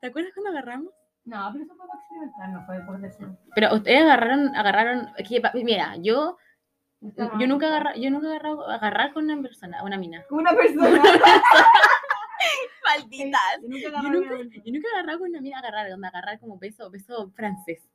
¿Te acuerdas cuando agarramos? No, pero eso fue para experimentar, no fue por deseo. Pero ustedes agarraron, agarraron, mira, yo, yo nunca agarra, yo nunca he agarrado, agarrar con una persona, una mina. Una persona. Malditas. Yo nunca Yo agarré nunca, una persona. yo nunca he agarrado con una mina, agarrar, donde agarrar como beso, beso francés.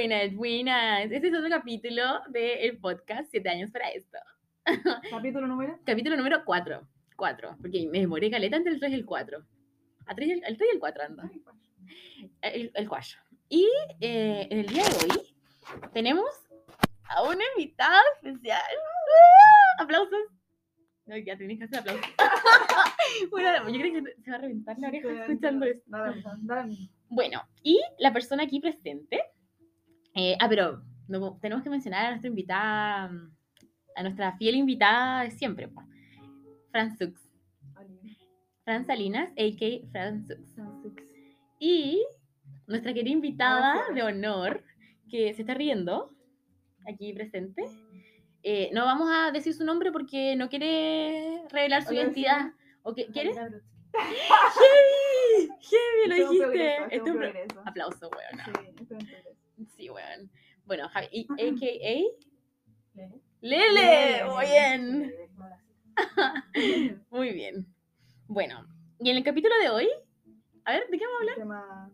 Buenas, buenas. Este es otro capítulo del podcast, Siete años para esto. Capítulo número. Capítulo número 4. 4, porque me demoré caleta entre el 3 y el 4. A 3 y el, el 3 y el 4 ando. El, el 4. Y eh, en el día de hoy tenemos a una invitada especial. ¡Ah! ¡Aplausos! No, ya tenéis que hacer aplausos. bueno, yo creo que se va a reventar la oreja escuchando esto. Bueno, y la persona aquí presente. Eh, ah, pero no- tenemos que mencionar a nuestra invitada, mm, a nuestra fiel invitada de siempre, po, Fran Sux. Fran Salinas, a.k.a. Fran Sux. Y nuestra querida invitada Gracias. de honor, que se está riendo, aquí presente. eh, no vamos a decir su nombre porque no quiere revelar su identidad. ¿O qué, ¿Quieres? ¡Heavy! ¡Heavy! Lo Esto es un dijiste. progreso, Esto esto es es un un pro- progreso. Aplauso, weón. Sí, Sí, weón. Bueno, Javi, y a.k.a. Lele. Lele. Muy bien. Muy bien. Bueno, y en el capítulo de hoy, a ver, ¿de qué vamos a hablar? Tema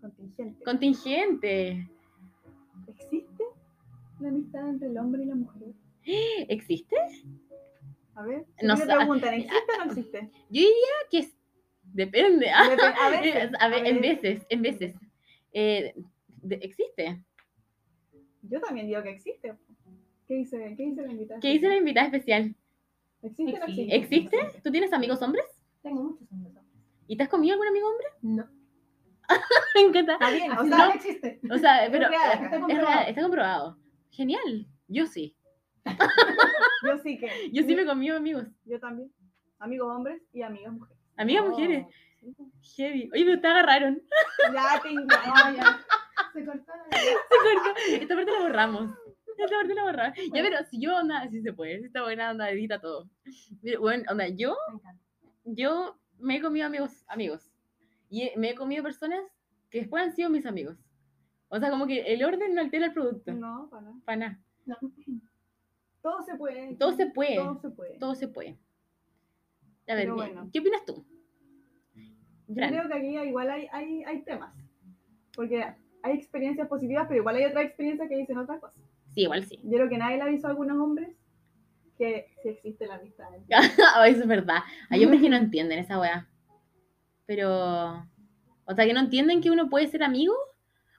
contingente. Contingente. ¿Existe la amistad entre el hombre y la mujer? ¿Existe? A ver, No si sé, me preguntan, ¿existe o no existe? Yo diría que es- depende. Depe- a veces, a ver, a en veces. en veces. Eh, ¿Existe? Yo también digo que existe. ¿Qué dice, qué dice la invitada? ¿Qué dice la invitada especial? ¿Existe o no Existe. ¿Tú tienes amigos hombres? Tengo muchos amigos hombres. ¿Y te has comido algún amigo hombre? No. Me encanta. Está bien, o sea, no existe. O sea, pero real, está es comprobado. real, está comprobado. Genial. Yo sí. yo sí que. Yo sí me comido amigos. Yo también. Amigos hombres y amigas mujeres. Amigas Oh, mujeres. Sí. Heavy. Oye, pero te agarraron. Ya te No, ya. Se cortó la Se cortó. Esta parte la borramos. Esta parte la borramos. Ya, pero si yo onda, si se puede, si está buena onda, edita todo. Pero, bueno, onda, yo, yo me he comido amigos, amigos. Y me he comido personas que después han sido mis amigos. O sea, como que el orden no altera el producto. No, para nada. Para nada. No. Todo se puede. Todo se puede. Todo se puede. Todo se puede. A ver, Pero ¿qué- bueno. ¿qué opinas tú? Yo Fran. creo que aquí igual hay, hay, hay temas. Porque hay experiencias positivas, pero igual hay otras experiencias que dicen otra cosa. Sí, igual sí. Yo creo que nadie le avisó a algunos hombres que sí existe la amistad. Ay, eso es verdad. Hay hombres que no entienden esa weá. Pero. O sea, que no entienden que uno puede ser amigo.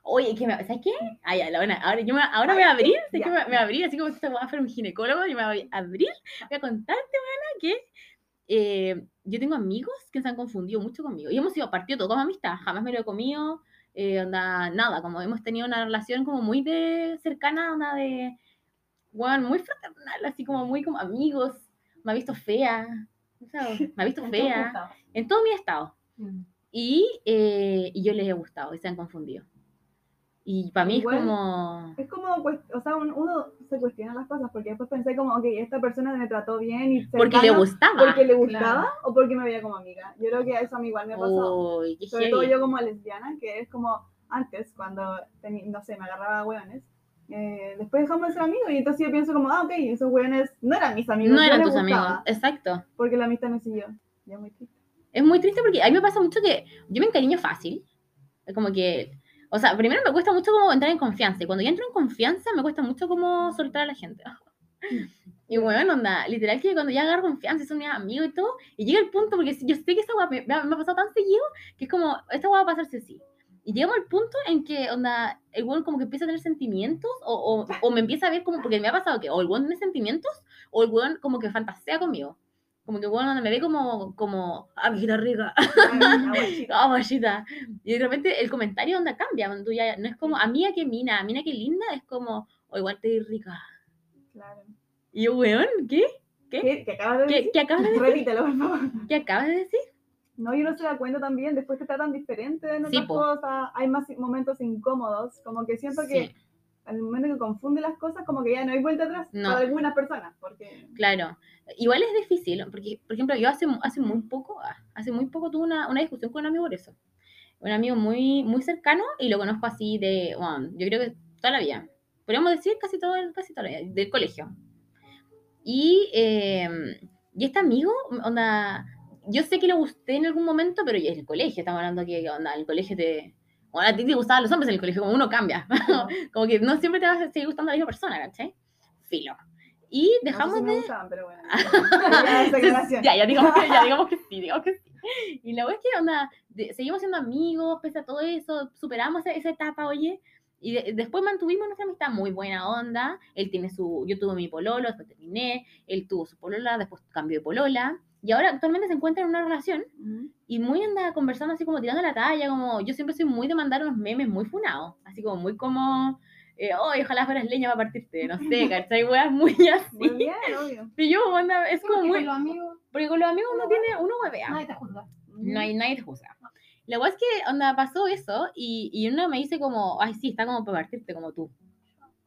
Oye, que me, ¿sabes qué? Ay, la buena. Ahora, yo me, ahora me voy a abrir. ¿sabes Ya. qué? Me, me voy a abrir, así como si esta weá fuera un ginecólogo. Yo me voy a abrir. Voy a contarte, weona, que eh, yo tengo amigos que se han confundido mucho conmigo. Y hemos sido partido todo como amistad. Jamás me lo he comido. Eh, onda, nada, como hemos tenido una relación como muy de cercana, una de. Weón, muy fraternal, así como muy como amigos. Me ha visto fea. sea, me ha visto fea. En todo mi estado. Mm. Y, eh, y yo les he gustado y se han confundido. Y para mí Igual- es como. Es como, cuest- o sea, un- uno se cuestiona las cosas porque después pensé como, ok, esta persona me trató bien y Porque le gustaba. porque le gustaba Claro. o porque me veía como amiga. Yo creo que eso a mí igual me pasó. Uy, qué Sobre todo yo como lesbiana, que es como antes, cuando, no sé, me agarraba a hueones. eh, después dejamos de ser amigos y entonces yo pienso como, ah, ok, esos hueones no eran mis amigos. No eran tus amigos. Exacto. Porque la amistad me siguió. Ya muy triste. Es muy triste porque a mí me pasa mucho que yo me encariño fácil. Es como que. O sea, primero me cuesta mucho como entrar en confianza. Y cuando ya entro en confianza, me cuesta mucho como soltar a la gente. Y bueno, onda, literal que cuando ya agarro confianza y son mis amigos y todo, y llega el punto, porque yo sé que esa guapa me, me ha pasado tan seguido, que es como, esta guapa va a pasarse así. Y llegamos al punto en que, onda, el weón como que empieza a tener sentimientos, o, o, o me empieza a ver como, porque me ha pasado que o el weón tiene sentimientos, o el weón como que fantasea conmigo. Como que onda, me ve como, como, ah, mijita rica, Aguachita. ah, guachita. Y de repente el comentario onda cambia, cuando tú ya, no es como, a mí a qué mina, a mí a qué linda, es como, o igual te di rica. Claro. Y yo, weón, ¿qué? ¿Qué, ¿Qué acabas de ¿Qué, decir? qué acabas de decir? Repítelo, por favor. ¿Qué acabas de decir? No, y uno se da cuenta también, después te tratan diferente en Sí, otras po. cosas, hay más momentos incómodos, como que siento que Sí, al momento que confunde las cosas, como que ya no hay vuelta atrás No. para algunas personas, porque claro. Igual es difícil, porque, por ejemplo, yo hace, hace muy poco, ah, hace muy poco tuve una, una discusión con un amigo por eso. Un amigo muy, muy cercano y lo conozco así de, bueno, yo creo que toda la vida. Podríamos decir casi, todo, casi toda la vida, del colegio. Y, eh, y este amigo, onda, yo sé que le gusté en algún momento, pero ya es el colegio, estamos hablando que, onda, el colegio te... Bueno, a ti te gustaban los hombres en el colegio, como uno cambia. como que no siempre te va a seguir gustando la misma persona, ¿cachai? Filo. Y dejamos no sé si de... me gustaban, pero bueno. ya, ya, ya digamos que, ya digamos que sí, digamos que sí. Y la verdad es que, onda, de- seguimos siendo amigos, pese a todo eso, superamos esa, esa etapa, oye. Y de- después mantuvimos nuestra amistad muy buena onda. Él tiene su, yo tuve mi pololo, después terminé. Él tuvo su polola, después cambió de polola. Y ahora actualmente se encuentra en una relación Ujú. y muy anda conversando así como tirando la talla, como yo siempre soy muy de mandar unos memes muy funados, así como muy como, eh, oh, ojalá fueras leña para partirte, no sé, ¿cachai? Weas muy Muy así. bien, obvio. Y yo, onda, es como Porque muy, con los amigos porque con los amigos uno tiene, uno huevea. nadie te juzga. No hay nadie te juzga. La verdad es que, onda, pasó eso y, y uno me dice como, ay, sí, está como para partirte como tú.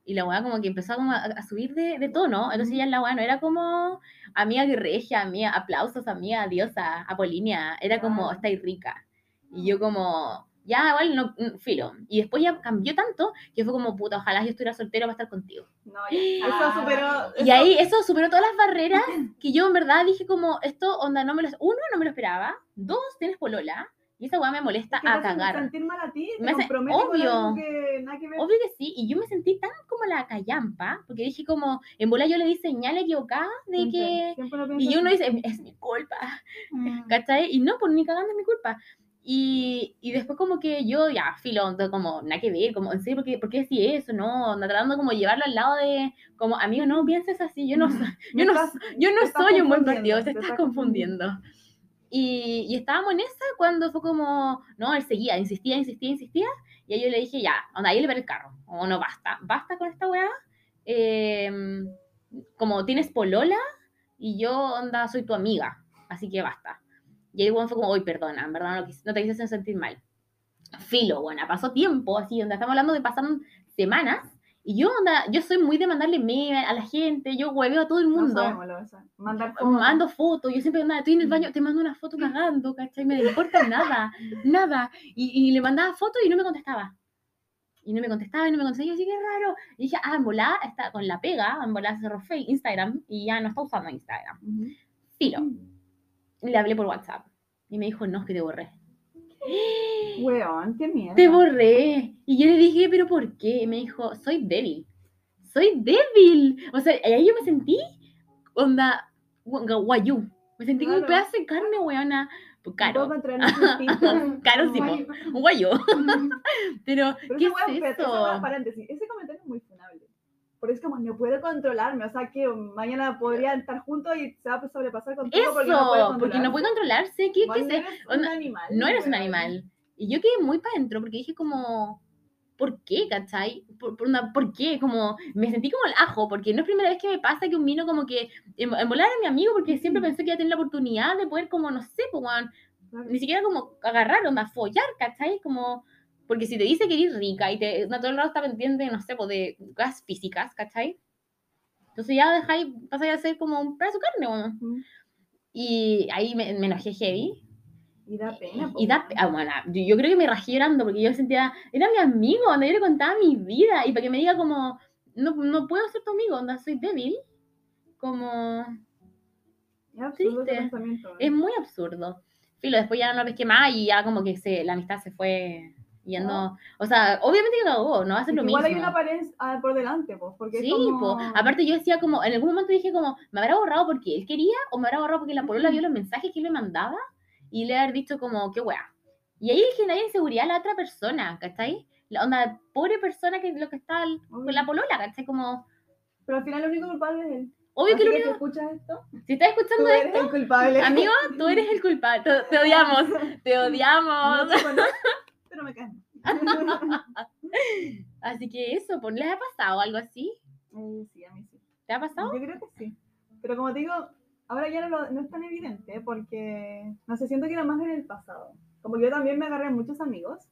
Y la weá como que empezó como a, a subir de, de tono. Entonces ya la weá no era como amiga guirregia, amiga, aplausos, amiga, diosa, Apolinia. Era como, estáis rica. Y yo como, ya, igual, no, mm, filo. Y después ya cambió tanto que fue como, puta, ojalá yo estuviera soltera para estar contigo. No, ya. Eso superó. Y eso- ahí eso superó todas las barreras que yo en verdad dije como, esto, onda, no me lo, uno, no me lo esperaba, dos, tienes polola, y esa weá me molesta que te a cagar. sentir mal a ti, te Me hace- obvio. que nada que ver. Obvio que sí, y yo me sentí tan como la callampa, porque dije como, en bola yo le di señal equivocada de que... Y uno dice, es mi culpa, Mm. ¿cachai? Y no, pues ni cagando es mi culpa. Y, y después como que yo, ya, filo, como, nada que ver, como, en serio, ¿por qué, por qué decís eso? No, anda tratando como llevarlo al lado de, como, amigo, no pienses así, yo no, Me yo no, yo no te estás soy un buen confundiendo, partido, te estás estás confundiendo. Y, y estábamos en esa cuando fue como, no, él seguía, insistía, insistía, insistía, y ahí yo le dije, ya, onda, ahí le paré el carro, o no, basta, basta con esta weá, em, como tienes polola, y yo, onda, soy tu amiga, así que basta. Y ahí bueno, fue como, uy, perdona, en verdad no, quis- no te quise sentir mal. Filo, bueno, pasó tiempo, así, onda, estamos hablando de pasaron semanas, y yo, onda, yo soy muy de mandarle mail a la gente, yo hueveo a todo el No mundo. sabemos lo de eso. Mandar fotos. mando fotos, yo siempre andaba, estoy en el baño, te mando una foto cagando, ¿cachai? Me importa nada, nada. Y, y le mandaba fotos y no me contestaba. Y no me contestaba y no me contestaba. Y yo así, qué raro. Y dije, ah, volá está con la pega, volá cerró Face, Instagram y ya no está usando Instagram. Filo. Y le hablé por WhatsApp. Y me dijo, no, es que te borré. Weón, qué mierda. Te borré. Y yo le dije, ¿pero por qué? Y me dijo, soy débil. Soy débil. O sea, ahí yo me sentí, onda, gu- guayú. Me sentí como un pedazo de carne, weona. Pues caro. Un guayú. Pero, Pero ¿qué es eso? ese comentario es muy funable. Porque es como, no puedo controlarme, o sea que mañana podrían estar juntos y se va a sobrepasar contigo porque no puede Eso, porque no puede controlarse. ¿Qué, qué no eres un animal. no eres un animal. Y yo quedé muy para adentro porque dije como, ¿por qué, cachai? ¿Por, por, una- ¿por qué? Como, me sentí como el ajo, porque no es primera vez que me pasa que un vino como que, en, en volar a mi amigo, porque siempre pensé que iba a tener la oportunidad de poder como, no sé, pues, ni siquiera como agarrar, onda, follar, ¿cachai? Como, porque si te dice que eres rica y te, todo el rato está pendiente, no sé, pues, de cosas físicas, ¿cachai? Entonces ya dejáis, pasáis a ser como un pedazo de carne, weón. Ujú. Y ahí me, me enojé heavy. Y da pena. po, Y da, weón. ah, bueno, yo, yo creo que me rajé llorando porque yo sentía, era mi amigo, donde yo le contaba mi vida y para que me diga como, no, no puedo ser tu amigo, onda, soy débil, como, Es triste. weón. es muy absurdo. Filo, después ya no lo pesqué más y ya como que se, la amistad se fue yendo, o sea, obviamente que no va a ser Es lo que mismo. Igual hay una pared ah, por delante, pues, porque Sí, como... po. aparte yo decía como, en algún momento dije como, ¿me habrá borrado porque él quería o me habrá borrado porque la polola vio los mensajes que él me mandaba y le haber dicho como, qué wea? Y ahí genera inseguridad a la otra persona, ¿cachai? La onda, pobre persona que lo que está al- con la polola, ¿cachai? Como, Pero al final el único culpable es él. obvio Así que lo que único, escuchas esto, si estás tú escuchando eres esto, el culpable. amigo, tú eres el culpable, te, te odiamos, te No odiamos. te conozco, pero me caes. Así que eso, pues, ¿les ha pasado algo así? Eh, sí, a mí sí. ¿Te ha pasado? Yo creo que sí. Pero como te digo, ahora ya no, lo- no es tan evidente porque, no sé, siento que era más en el pasado. Como yo también me agarré a muchos amigos,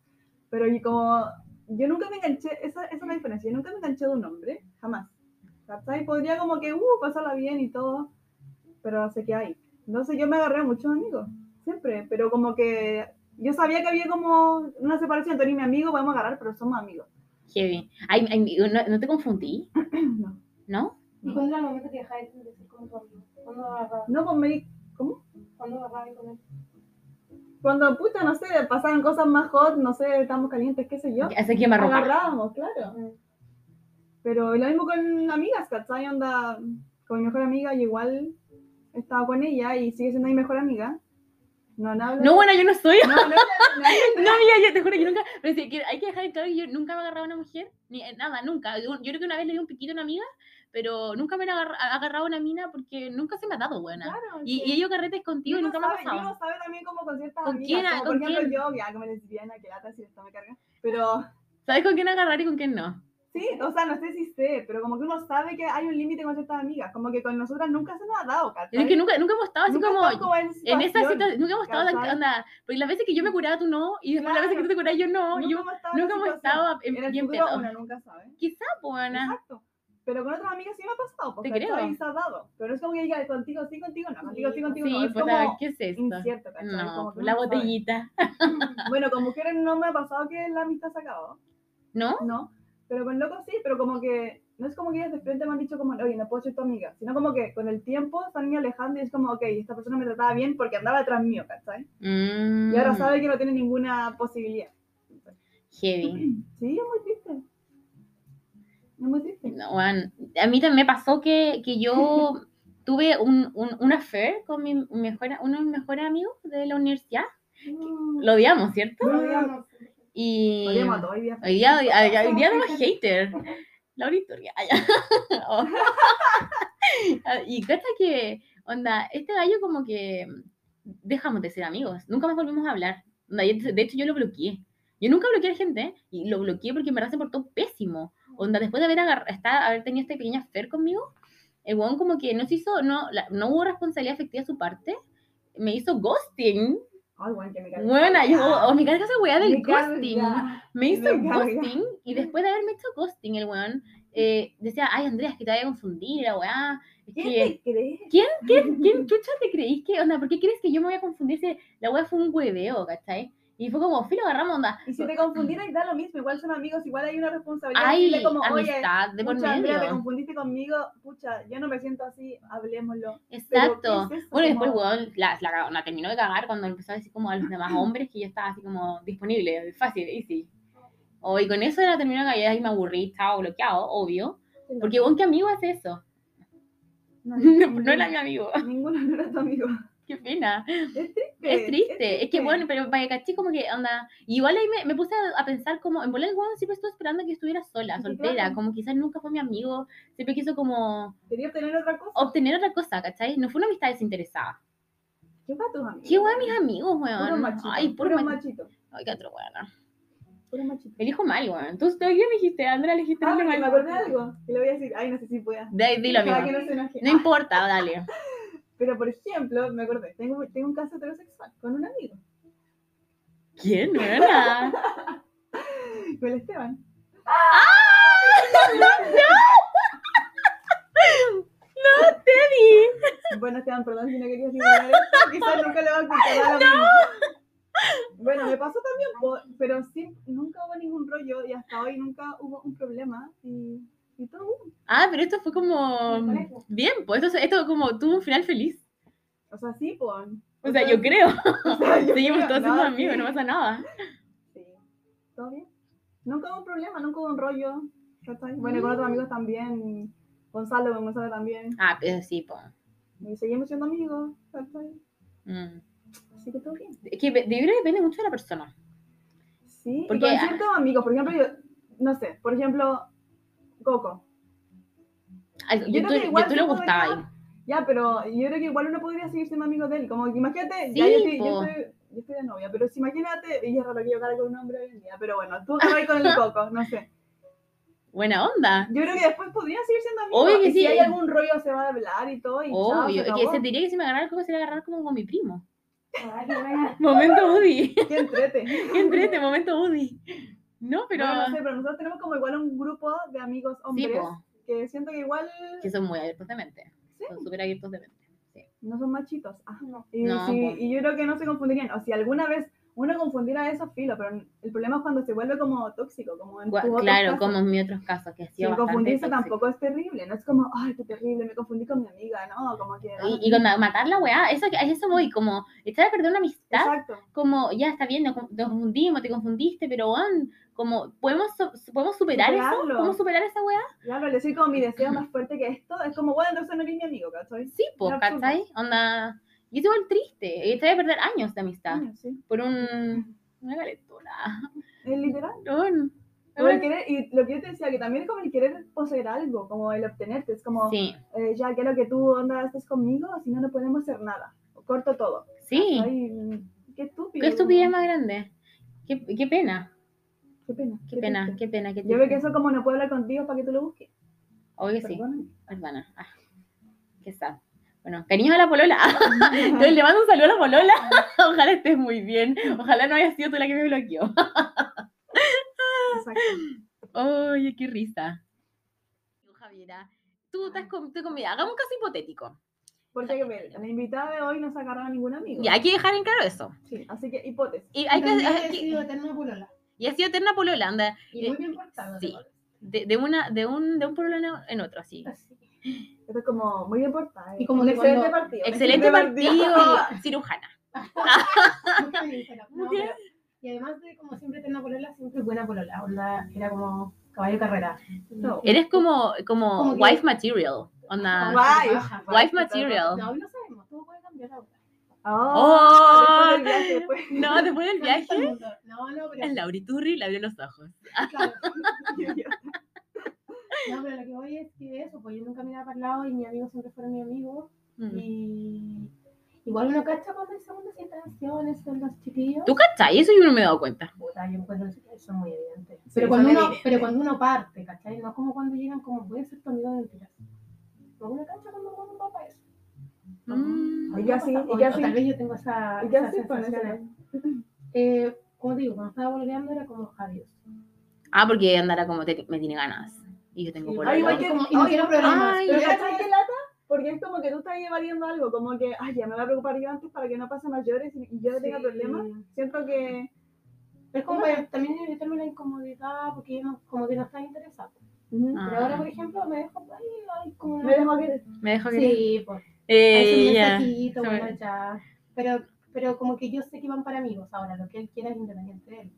pero y como yo nunca me enganché, esa, esa es la diferencia, yo nunca me enganché de un hombre, jamás. ¿Cachai? Podría como que, uh, pasarla bien y todo, pero sé que hay. Entonces yo me agarré a muchos amigos, siempre, pero como que yo sabía que había como una separación, eres mi amigo, podemos agarrar, pero somos amigos. Heavy. Ay, ay, ¿no, no te confundí? No. ¿No? ¿Y cuándo era el momento que dejaste de ser como tu amigo? ¿Cuándo agarrabas? No, pues me di, ¿cómo? ¿Cuándo agarrabas con él? Cuando, puta, no sé, pasaban cosas más hot, no sé, estamos calientes, qué sé yo. Hace que. Agarrábamos, claro. Mm. Pero lo mismo con amigas, ¿cachai? Onda, con mi mejor amiga, y igual estaba con ella y sigue siendo mi mejor amiga. No, nada. No, bueno, yo no soy. no, no, no, no, No, amiga, yo te juro, yo nunca. Pero sí, que hay que dejar claro que yo nunca me agarraba a una mujer, ni nada, nunca. Yo, yo creo que una vez le di un piquito a una amiga, pero nunca me he agarra- agarrado a una mina porque nunca se me ha dado buena. Claro, Y, sí. y ellos carretes contigo y nunca me ha pasado. sabe también como con ciertas ¿Con amigas, quién, como con por ejemplo quién? yo, ya, como lesbiana, que lata, si esto me carga. Pero, ¿Sabes con quién agarrar y con quién no? Sí, o sea, no sé si sé, pero como que uno sabe que hay un límite con ciertas amigas, como que con nosotras nunca se nos ha dado, ¿cachai? Es que nunca, nunca hemos estado así Nunca como. estamos en, En esa situación. nunca hemos estado tan. Onda, porque las veces que yo me curaba tú no, y después las veces que tú te curabas yo no, y yo hemos estado nunca hemos estado en, En el bien futuro nunca sabe. Quizá, buena. Exacto. Pero con otras amigas sí me ha pasado, porque Te creo. se ha dado. Pero es como que diga contigo sí, contigo no, contigo sí, contigo Sí, no. Es pues, como ¿qué es esto? incierto. No, Como que la botellita. Bueno, con mujeres no me ha pasado que la amistad se acabó, ¿No? ¿no? Pero con locos sí, pero como que no es como que ellas de frente me han dicho como, oye, no puedo ser tu amiga, sino como que con el tiempo se han ido alejando y es como, ok, esta persona me trataba bien porque andaba detrás mío, ¿cachai? Mm, Y ahora sabe que no tiene ninguna posibilidad. Heavy. Sí, es muy triste. Es muy triste. No. A mí también me pasó que, que yo tuve un, un, un affair con mi mejor, uno de mis mejores amigos de la universidad. Lo odiamos, ¿cierto? No, Digamos, Y Odiamos a todos hoy día. hoy día, hoy, día somos hater. La auditoría. Ah. Oh. Y cacha que, onda, este gallo como que dejamos de ser amigos. Nunca más volvimos a hablar. Onda, de hecho, yo lo bloqueé. Yo nunca bloqueé a gente y lo bloqueé porque en verdad se portó pésimo. Onda, después de haber, estar- haber tenido esta pequeña affair conmigo, el weón como que no se hizo, no, la- no hubo responsabilidad efectiva de su parte. Me hizo ghosting. Bueno, carga. Yo, o me carga esa weá del Me carga. ghosting. Me hizo Me carga. ghosting y después de haberme hecho ghosting, el weón eh, decía, ay Andrea, es que te voy a confundir, la weá. ¿Quién que, te crees? ¿quién, quién, quién chucha te creís que, onda, por qué crees que yo me voy a confundir si la weá fue un hueveo, ¿cachai? Y fue como, filo, agarramos onda. Y si te confundieras, da lo mismo. Igual son amigos, igual hay una responsabilidad. Hay como, oye, amistad de por pucha, Andrea, te medio. confundiste conmigo. Pucha, yo no me siento así, hablemoslo. Exacto. ¿qué es? Bueno, después, weón, la, la, la terminó de cagar cuando empezó a decir como a los demás hombres que yo estaba así como disponible, fácil, easy. O, y con eso la terminó de cagar y me aburrí, estaba bloqueado, obvio. Porque, weón, ¿qué amigo hace eso? No, No, no era mi amigo. Ninguno no era tu amigo. Qué pena. Es triste. Es triste. Es que bueno, pero para caché como que onda. Igual ahí me, me puse a, a pensar como, en volar el siempre estuve esperando que estuviera sola, soltera. claro. Como quizás nunca fue mi amigo. Siempre quiso como Quería obtener otra cosa. obtener otra cosa, ¿cachai? No fue una amistad desinteresada. ¿Qué va tus amigos? Qué weón mis amigos, Puro weón. machito. Ay, puro, puro ma- machito. Ay, qué otro weón. Puro machito. Elijo mal, weón. Entonces, ¿tú qué me dijiste? Andrea, le dijiste Ah, mal. me acordé de algo. Y le voy a decir, ay, no sé si pueda. Dilo, amigo. que no se enoje. No importa, dale. Pero, por ejemplo, me acordé, tengo, tengo un caso heterosexual con un amigo, ¿Quién, weón? con el Esteban. Teddy. Bueno, Esteban, perdón si no querías divulgar esto, quizás nunca le va a escuchar a mismo. Bueno, me pasó también, pero sí, nunca hubo ningún rollo y hasta hoy nunca hubo un problema y, y todo bien. Ah, pero esto fue como. Bien, pues esto, esto como tuvo un final feliz. O sea, sí, pues. O sea, yo creo. O sea, yo Seguimos creo, todos no, siendo sí. amigos, no pasa nada. Sí, todo bien. Nunca hubo un problema, nunca hubo un rollo. Bueno, y con otros amigos también, Gonzalo, con Gonzalo también. Ah, pero sí, pues. Y seguimos siendo amigos. Mm. Así que todo bien. Es que de verdad depende mucho de la persona. Sí, Porque- y con ciertos amigos, por ejemplo, yo, no sé, por ejemplo, Coco. Ay, Yo Yo, creo tú, que igual yo tú se le gustaba Ya, pero yo creo que igual uno podría seguir siendo amigo de él. Como que imagínate, Sí, ya yo estoy, yo, estoy, yo estoy de novia, pero si imagínate, y es raro que yo cargue con un hombre hoy en día, pero bueno, tú agarras con el Coco, no sé. Buena onda. Yo creo que después podría seguir siendo amigos. Obvio que y sí. Si hay algún rollo, se va a hablar y todo. Y chao, se Obvio. acabó. que sentiría que si me agarrara el coco, se iba a agarrar como con mi primo. Ay, qué buena. Momento Udi. Qué entrete. Qué entrete, momento Udi. No, pero. Bueno, no sé, pero nosotros tenemos como igual un grupo de amigos sí, hombres po, que siento que igual que son muy abiertos de mente. Sí. Son súper abiertos de mente. no son machitos. Ah, No. y, No, si- y yo creo que no se confundirían. O si alguna vez uno confundiera eso, filo, pero el problema es cuando se vuelve como tóxico, como en Gua- Claro, como en mis otros casos, que ha Si sido el bastante confundirse tóxico. tampoco es terrible, no es como, ay, qué terrible, me confundí con mi amiga, no, como que... Y, y con ma- matar la weá, eso, eso voy, como echar a perder una amistad, Exacto. como ya está bien, nos, confundimos, te confundiste, pero weón, como podemos, podemos superar eso, Superarlo. podemos superar esa weá, Claro, al decir como mi deseo más fuerte que esto, es como, bueno, entonces no eres mi amigo, ¿cachai? sí, pues. ¿cachai? Onda, y es igual triste, echar a perder años de amistad, Ah, sí. por un, una calentona, Es literal. weón. O el querer, y lo que yo te decía, que también es como el querer poseer algo, como el obtenerte, es como, Sí, eh, ya quiero que tú onda estés conmigo, si no, no podemos hacer nada. Corto todo. sí, Ay, qué estúpido. qué estupidez más grande, qué, qué pena, Qué pena. qué pena, triste. qué pena, qué Yo creo que eso como no puedo hablar contigo para que tú lo busques. Que sí. Hermana. Ah, qué sad. Bueno, cariños a la polola. Entonces le mando un saludo a la polola. Ojalá estés muy bien. Ojalá no haya sido tú la que me bloqueó. Exacto. Oye, qué risa. Javiera, tú estás con, conmigo. Hagamos un caso hipotético. Porque ver, la invitada de hoy no se agarró a ningún amigo. Y hay que dejar en claro eso. Sí, así que hipótesis. Y hay que, hay que- eterna polola. Y ha sido eterna polola, anda. Y muy bien portada. sí. De, de una, de un, de un polola en- otro, así. Así. Esto es como muy importante. Y como un que excelente cuando- partido. Excelente partido, cirujana. No, pero- Y además de como siempre eterna polola, siempre buena polola. Onda, era como caballo de carrera. No. Eres como, como, Como que- wife material. Onda. Baja. Wife material. No, hoy lo sabemos, todo puede cambiar ahora. Oh, después del viaje, después. No, después del viaje. No, no, pero. El Lauriturri le abrió los ojos. Claro. No, pero lo que voy es que eso, pues yo nunca miraba para el lado y mis amigos siempre fueron mis amigos. Mm. Y igual uno cacha cuando hay segundas intenciones son los chiquillos. ¿Tú cachai? Eso yo no me he dado cuenta. Puta, yo encuentro que eso es muy evidente. Sí, Pero, son cuando uno, evidentes. pero cuando uno parte, ¿cachai? No es como cuando llegan como voy a ser tu amigo de mentiras. No, uno cacha cuando uno va para eso. Mm. ¿Y qué así? O- ¿Y qué o así? Tal vez yo tengo esa, sensaciones. Eh, como te digo, cuando estaba volviendo era como adiós. Ah, porque Andara como te- me tiene ganas. Y yo tengo Sí, por Ay, igual que- como- y no ay, quiero problemas. ay, Pero pero ¿cachai qué lata? Porque es como que tú estás evadiendo algo, como que, ay, ya me voy a preocupar yo antes para que no pase mayores y y yo tenga Sí. problemas. Siento que, Es como para también evitarme la incomodidad porque yo no, como que no estaba interesado. ujú, Ah. Pero ahora, por ejemplo, me dejo ahí, ay, como una- me dejo querer. Me dejo que. Sí, pues. Eh, un mensajito, bueno, ya. Pero, pero como que yo sé que van para amigos ahora, lo que él quiera es independiente de él.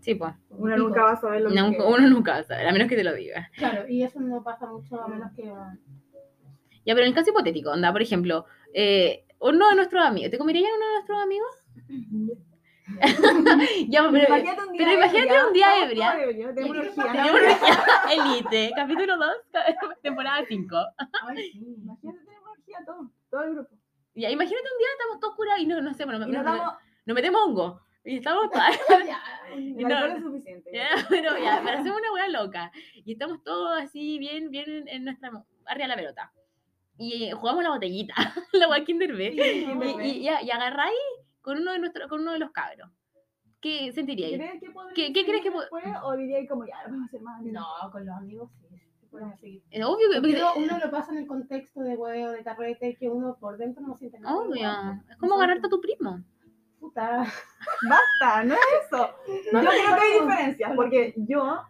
Sí, pues. Uno nunca va a saber lo que No, quiere. uno nunca va a saber, a menos que te lo diga. Claro, y eso no pasa mucho a menos que. Ya, pero en el caso hipotético, anda, por ejemplo, eh, uno de nuestros amigos, ¿te comerías uno de nuestros amigos? ya, pero, imagínate un día pero imagínate ebria, un día ebria. Elite, capítulo 2, temporada 5. Ay, sí. Imagínate todo, todo el grupo. Ya, imagínate un día estamos todos curados y no, no sé, bueno, Y nos damos, nos metemos hongo. Y estamos Ya, el no, es suficiente. Ya, pero ya, pero hacemos una hueá loca. Y estamos todos así, bien, bien en, nuestra, arriba de la pelota. Y eh, jugamos la botellita, la hueá Kinder B. Sí, Y, y, ya, y agarráis con uno de nuestros, con uno de los cabros. ¿Qué sentiríais? ¿Crees que ¿Qué- qué crees que después, O diríais como, ya, vamos a hacer más. No, con los amigos sí. Sí seguir. Es obvio que. Porque uno, uno lo pasa en el contexto de huevo, de carrete, que uno por dentro no siente nada. Obvio. igual. Es como agarrarte a tu primo. Puta. Basta, no es eso. No, yo creo que hay no. diferencias, porque yo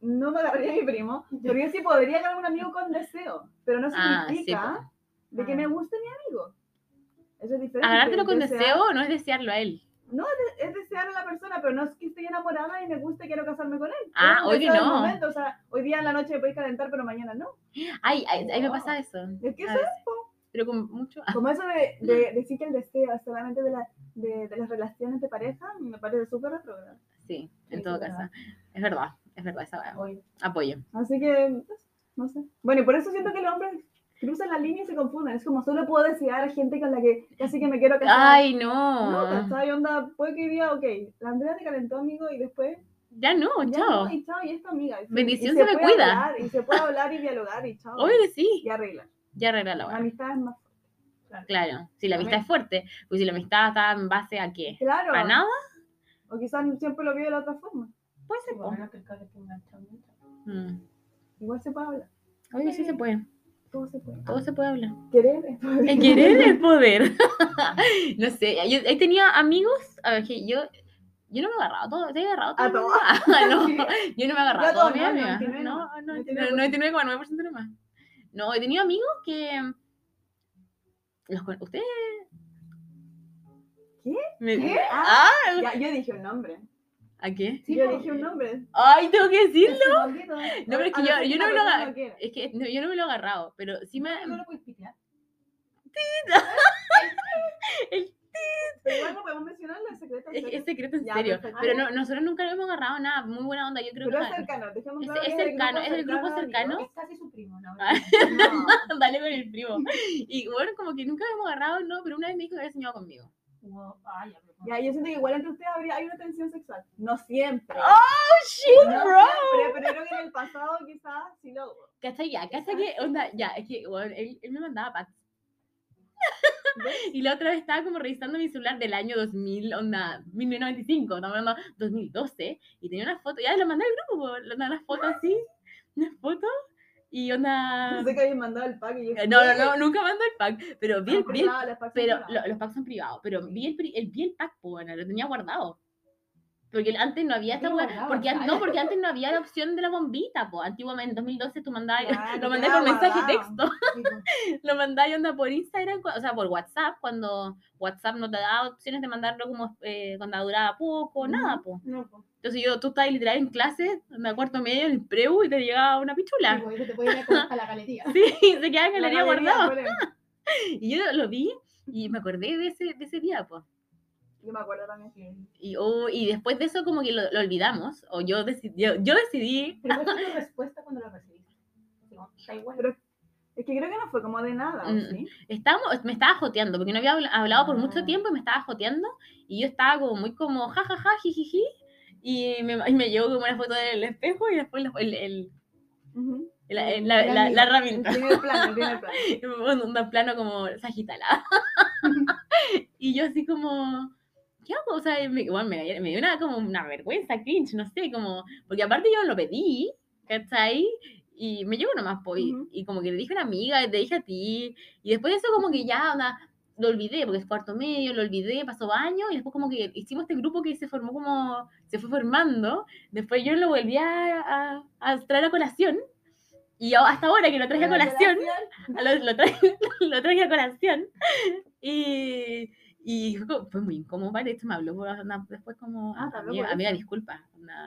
no me agarraría a mi primo, pero yo sí podría agarrar a un amigo con deseo, pero no Ah, sí, significa de que Ah. me guste mi amigo. Eso es diferente. Agarrártelo con Desear- deseo no es desearlo a él. Es desear a la persona, pero no es que esté enamorada y me guste y quiero casarme con él. Ah, Es del no. momento, o sea, hoy día en la noche me podéis calentar, pero mañana no. Ay, ay, ay, me pasa eso. Es que eso veces. Pero con mucho. Como eso de, de decir que el deseo es solamente de, la, de, de las relaciones de pareja, me parece súper retrógrado. Sí, en Sí, todo es caso. Es verdad, es verdad esa. Apoyo. Así que, no sé. Bueno, y por eso siento que los hombres cruzan la línea y se confunden. Es como solo puedo desear a gente con la que casi que me quiero casar. Ay, no, no. ¿cachai? Onda, puede que diga, ok, la Andrea te calentó, amigo, y después Ya no, Ya chao. no, y chao, y es tu amiga. y Bendición, y se me puede cuida. hablar, y se puede hablar y dialogar y chao. Obvio sí. Y arreglar. Ya arregla la La hora. amistad es más Claro. Si la amistad es fuerte, pues si la amistad está en base a qué? Claro. ¿A nada? O quizás siempre lo vio de la otra forma. Puede ser, Sí, po. bueno, que el. Mm. Igual se puede hablar. Obvio que sí se puede. Todo se puede. Todo se puede hablar. Querer es poder. El querer es poder. no sé, yo he tenido amigos, a ver, que yo, yo no me he agarrado todo, te he agarrado todo. A todo. no, yo no me he agarrado todo, no, amiga. 99 No, no, no, 99%. 99,9% nomás. No, he tenido amigos que... Los, ¿Ustedes? ¿Qué? Me- ¿Qué? Ah, Ya, yo dije un nombre. ¿A qué? Sí, yo dije un nombre. Ay, tengo que decirlo. No, pero es que yo, yo no me lo lo. Es que no, yo no me lo he agarrado, pero sí me... No lo puedes pitear. Pero igual no podemos mencionarlo, es secreto. Es, es secreto en serio. Pero no, nosotros nunca lo hemos agarrado nada. Muy buena onda. Yo creo Pero que. es cercano, dejemos Es- claro es del cercano, es del grupo cercano. Es casi su primo, ¿no? Ah. No. Dale con el primo. Y bueno, como que nunca hemos agarrado, no, pero una vez me dijo que había soñado conmigo. Ya, yo siento que igual entre ustedes habría, hay una tensión sexual. No siempre. ¡Oh, shit, no bro! siempre, pero creo que en el pasado quizás sí lo hubo. ¿Cachai? Ya, ¿cachai? que onda? Ya, es que, bueno, él, él me mandaba packs. y la otra vez estaba como revisando mi celular del año 2000, onda, 1995, estamos hablando 2012, y tenía una foto, ya lo mandé al grupo, po, le mandé una foto así, una foto, y onda... Pensé que habían mandado el pack y yo Eh, No, no, no, nunca mandó el pack, pero vi el, vi el- packs pero lo- los packs son privados, pero vi el, el, vi el pack, bueno, lo tenía guardado. Porque antes no había esta guardado, porque no, porque antes no había la opción de la bombita, pues, antiguamente en 2012 tú mandabas, Claro, lo mandé quedaba por mensaje guardado. texto, lo mandaba onda por Instagram, o sea, por WhatsApp, cuando WhatsApp no te daba opciones de mandarlo como eh, cuando duraba poco, nada, pues. No, pues. Entonces yo, tú estabas literal en clase, en el cuarto medio, en el preu, y te llegaba una Sí, pichula. pues, eso te ir a, a la galería. Sí, se quedaba en La galería galería, guardado. Y yo lo vi y me acordé de ese, de ese día, pues. Yo me acuerdo también. Y, oh, y después de eso como que lo, lo olvidamos, o yo decidí, yo, yo decidí, Pero ¿cuál fue tu respuesta cuando lo recibiste? Da igual. Pero es que creo que no fue como de nada, ¿o Mm. ¿sí? estábamos, me estaba joteando, porque no había habla- hablado por mucho Ah. tiempo y me estaba joteando, y yo estaba como muy como jajaja, jijiji, y me, y me llegó como una foto del espejo y después el, el, Ujú. el- la, la, la- la El herramienta. primer plano, el primer plano. un, un plano como sagitala. y yo así como, ¿qué hago? O sea, me, igual me, me dio una, como una vergüenza, cringe, no sé, como, porque aparte yo lo pedí, ¿cachai? Y me llegó nomás, pues, y- Ujú. y como que le dije a una amiga, te dije a ti, y después de eso como que ya, onda, lo olvidé, porque es cuarto medio, lo olvidé, pasó años, y después como que hicimos este grupo que se formó como, se fue formando, después yo lo volví a, a, a traer a colación, y hasta ahora que lo traje a colación, a lo, lo, traje, lo traje a colación y, y fue, muy incómodo, ¿vale? De hecho me habló después como, Ah, habló amiga, amiga, disculpa.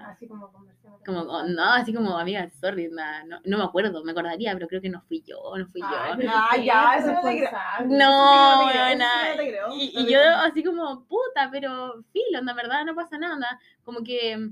Así como conversamos. como, oh, no, así como, amiga, sorry, onda, no, no me acuerdo, me acordaría, pero creo que no fui yo, no fui yo. Ah, qué ya, eso no te creo. No, no no. Y, No yo así como, puta, pero filo, onda, en verdad no pasa nada, onda, como que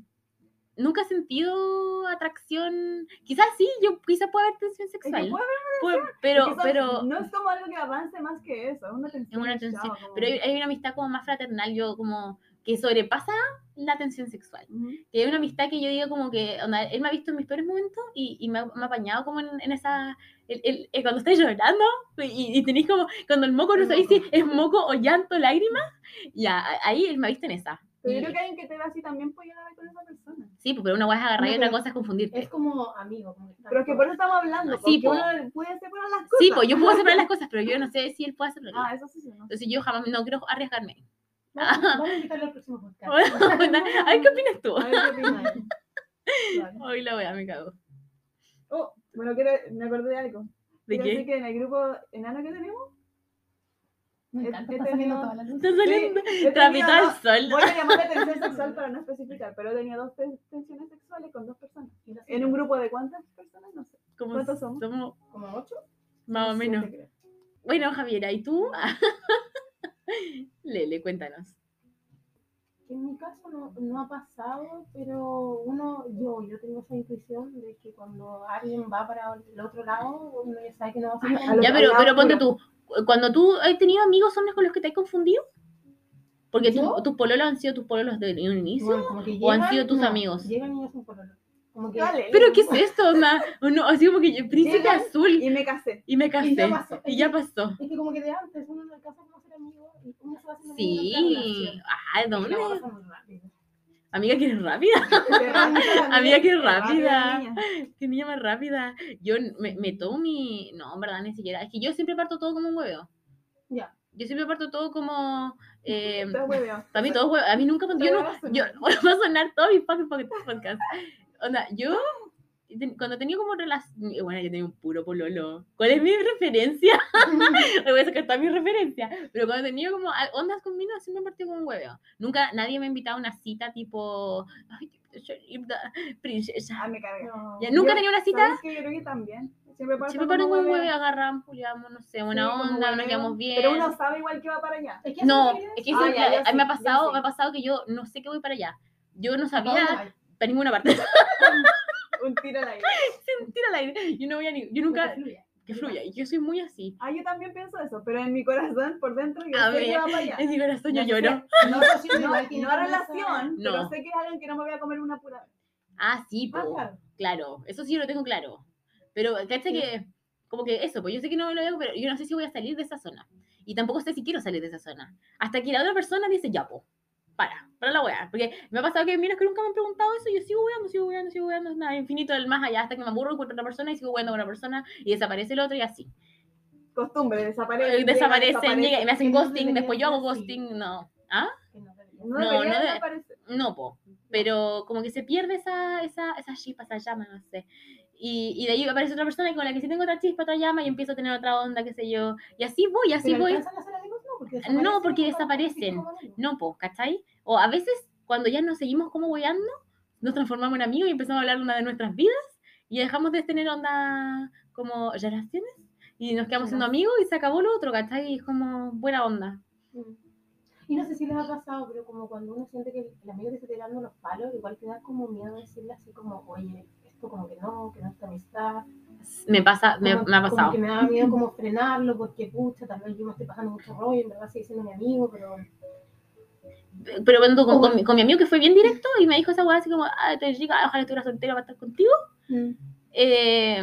nunca he sentido atracción, quizás sí, yo quizás pueda haber tensión Es que sexual, puede puede- haber, pero, pero, No es como algo que avance más que eso, es una tensión. una y tensión, pero hay, hay una amistad como más fraternal, yo como que sobrepasa la tensión sexual. Ujú. Que hay una amistad que yo digo como que, onda, él me ha visto en mis peores momentos y, y me, ha, me ha apañado como en, en esa, el, el- el- cuando estáis llorando y, y tenéis como, cuando el moco no sabéis si es moco o llanto, lágrima, ya, ahí él me ha visto en esa. Pero yo creo que alguien que te ve así también puede llegar con esa persona. sí, pues, pero una cosa es agarrar y otra cosa es confundirte. Es como amigo. Como Pero es que por eso estamos hablando, Sí, porque po. uno puede separar las cosas. Sí, pues yo puedo separar las cosas, pero yo no sé si él puede hacerlo. Ah, eso sí, sí, no. Entonces yo jamás no quiero arriesgarme. Vamos, vamos a invitarlo al próximo podcast. a ver qué opinas tú. A ver qué opinas. Vale. Hoy la wea me cago. Oh, bueno, quiero, me acordé de algo. ¿De Quiero qué? decir que en el grupo enano que tenemos, Me encanta, está saliendo tenido- toda la luz. Está saliendo Sí, he trapito tenido al dos- sol. voy a llamarle tensión sexual para no especificar, pero tenido dos ten- tensiones sexuales con dos personas. En un grupo de cuántas personas, no sé. ¿Cuántos somos? somos ¿Como ocho? más o menos. Siete. Bueno, Javiera, ¿y tú? Lele, cuéntanos. En mi caso no, no ha pasado, pero uno, yo, yo tengo esa intuición de que cuando alguien va para el otro lado, uno ya sabe que no va a ser A lo Ya, pero, pero ponte tú. Cuando tú has tenido amigos hombres con los que te has confundido, Porque tú- ¿Yo? tus pololos han sido tus pololos de un inicio. Bueno, como que ¿O han llegan- sido tus no, amigos? Llegan y hacen pololo. Como que Dale. Pero ¿qué es esto, onda? O no, así como que yo, príncipe Llegan azul Y me casé. y me casé. Y ya pasó. Y ya pasó. Es que como que de antes uno no alcanza a ser amigo y uno se va haciendo amigo Sí. la ¿dónde? Amiga, que eres rápida. Amiga, qué rápida. niña. Qué niña más rápida. Yo me, me tomo mi. No, en verdad, ni siquiera. Es que yo siempre parto todo como un huevo. Ya. Yo siempre parto todo como. Eh, Te hueveo. para mí todo huevo. A mí nunca. Yo, no, va a sonar. yo va a sonar todo mi podcast. Onda, yo. Cuando tenía como relación. Bueno, yo tenía un puro pololo. ¿Cuál es mi referencia? Me voy a sacar toda mi referencia. Pero cuando tenía como a- ondas con vino, siempre me partí como un huevo. Nunca nadie me ha invitado a una cita tipo. Ay, princesa. Ah, me. No. Ya, ¿Nunca Yo- tenía una cita? ¿sabes qué? Yo creo que también. Siempre pasa Siempre como un hueveo. huevo, agarramos, juliamos, no sé, buena Sí, onda, nos llevamos bien. Pero uno sabe igual que va para allá. Es que No, es que Ah, ya, ya me ha pasado, me ha pasado que yo no sé que voy para allá. Yo no ¿Para dónde sabía para ninguna parte. Un tiro al aire. Tira al aire. Yo no voy a ni, yo nunca Que fluya. que fluya. Y yo soy muy así. Ah, yo también pienso eso, pero en mi corazón, por dentro, yo A ver, para allá. En mi corazón yo No lloro. No, sí, No, no como relación, No. pero sé que es alguien que no me voy a comer una pura vez. Ah, sí, po. claro. Eso sí lo tengo claro. Pero, ¿cachai Sí. que como que eso, pues yo sé que no me lo digo, pero yo no sé si voy a salir de esa zona. Y tampoco sé si quiero salir de esa zona. Hasta que la otra persona dice, ya, po, para, para la weá. Porque me ha pasado que, mira, que nunca me han preguntado eso, y yo sigo weando, sigo weando, sigo weando, nada, infinito del más allá, hasta que me aburro, encuentro otra persona y sigo weando con una persona y desaparece el otro y así. Costumbre, desaparece. Eh, llega, Desaparecen, llega y me hacen ghosting, después yo hago así. ghosting, no. ¿Ah? No. No, No, no po. Pero como que se pierde esa, esa, esa chispa, esa llama, no sé. Y, y de ahí aparece otra persona con la que sí tengo otra chispa, otra llama, y empiezo a tener otra onda, qué sé yo. Y así voy, así ¿Pero voy. a ser amigos? No, porque No, porque desaparecen. No, po, ¿cachai? O a veces, cuando ya nos seguimos como weando, nos transformamos en amigos y empezamos a hablar una de nuestras vidas y dejamos de tener onda como relaciones y nos quedamos siendo amigos y se acabó lo otro, ¿cachai? Y es como buena onda. Mm. Y no sé si les ha pasado, pero como cuando uno siente que el, el amigo te está tirando los palos, igual te da como miedo decirle así como, oye, esto como que no, que no es tu amistad. Me pasa, me, Como- me ha Como pasado. que me da miedo como frenarlo, porque pucha, tal vez yo me estoy pasando mucho rollo, en verdad sigue siendo mi amigo, pero Pero cuando con, con mi, con mi amigo que fue bien directo y me dijo esa weá así como, ah, te chica, ojalá estuviera soltero para estar contigo, eh,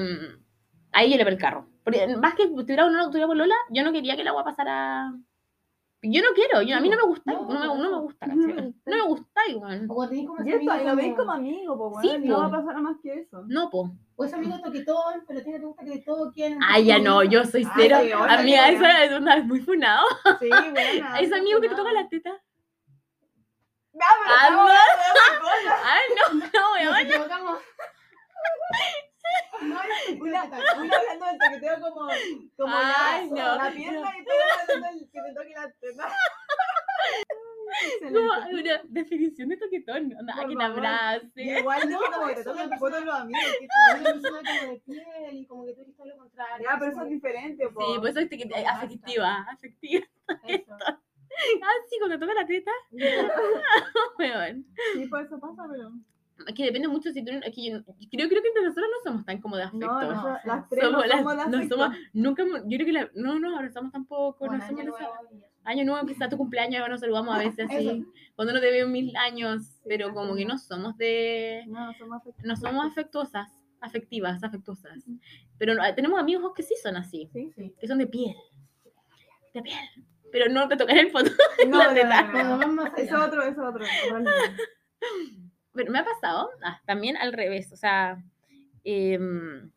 ahí yo le perdí el carro. Porque más que tuviera o no tuviera polola, yo no quería que la weá pasara. Yo no quiero, yo, a mí no me gusta, No, no, me, no, no me no. gusta, ¿cachai? No me gusta, igual. o cuando tenés como Y esto, y lo veis como- amigo, Sí, bueno, no po. va a pasar más que eso. No, po. o ese amigo toquetón, pero a ti no te gusta que te toquen. Ay, ya no, yo soy Ay, cero. sí, ahora Amiga, eso es una vez muy funado. Sí, buena. Ese amigo que te toca la teta. No, pero Ah, estamos no. hablando de otra cosa. Ay, no, no, Nos weón. equivocamos. No, es Una, una hablando del toqueteo como, como Ay, la, no. la pierna y todo hablando del que te toque la teta. Como una definición de toquetón. Onda, Por a quien abrace. Igual No, no, como que te tocan fotos los amigos. que una persona como de piel y como que tú eres todo lo contrario. Ya, pero eso es diferente, po. Sí, pues eso es que- basta. afectiva, afectiva. eso. Ah, sí, cuando toca la teta, weón. Sí, pues eso pasa, pero. Que depende mucho si tú. Es que yo, yo creo, creo que entre nosotros no somos tan como de afecto. No, no, no, sí. las tres somos no las- somos de no afecto. somos, nunca, yo creo que la- no nos abrazamos tampoco, Con no somos año de nuevo eso. año nuevo, quizás tu cumpleaños nos saludamos a veces así, Eso. cuando no te veo mil años, pero como que no somos de, No, somos afectos. no somos afectuosas, afectivas, afectuosas, pero no- tenemos amigos que sí son así, Sí, Sí. que son de piel, de piel, pero no te tocan el foto, No, no, no, teta. no, Cuando no. van más Es allá. otro, es otro. Pero me ha pasado ah, también al revés, o sea, em,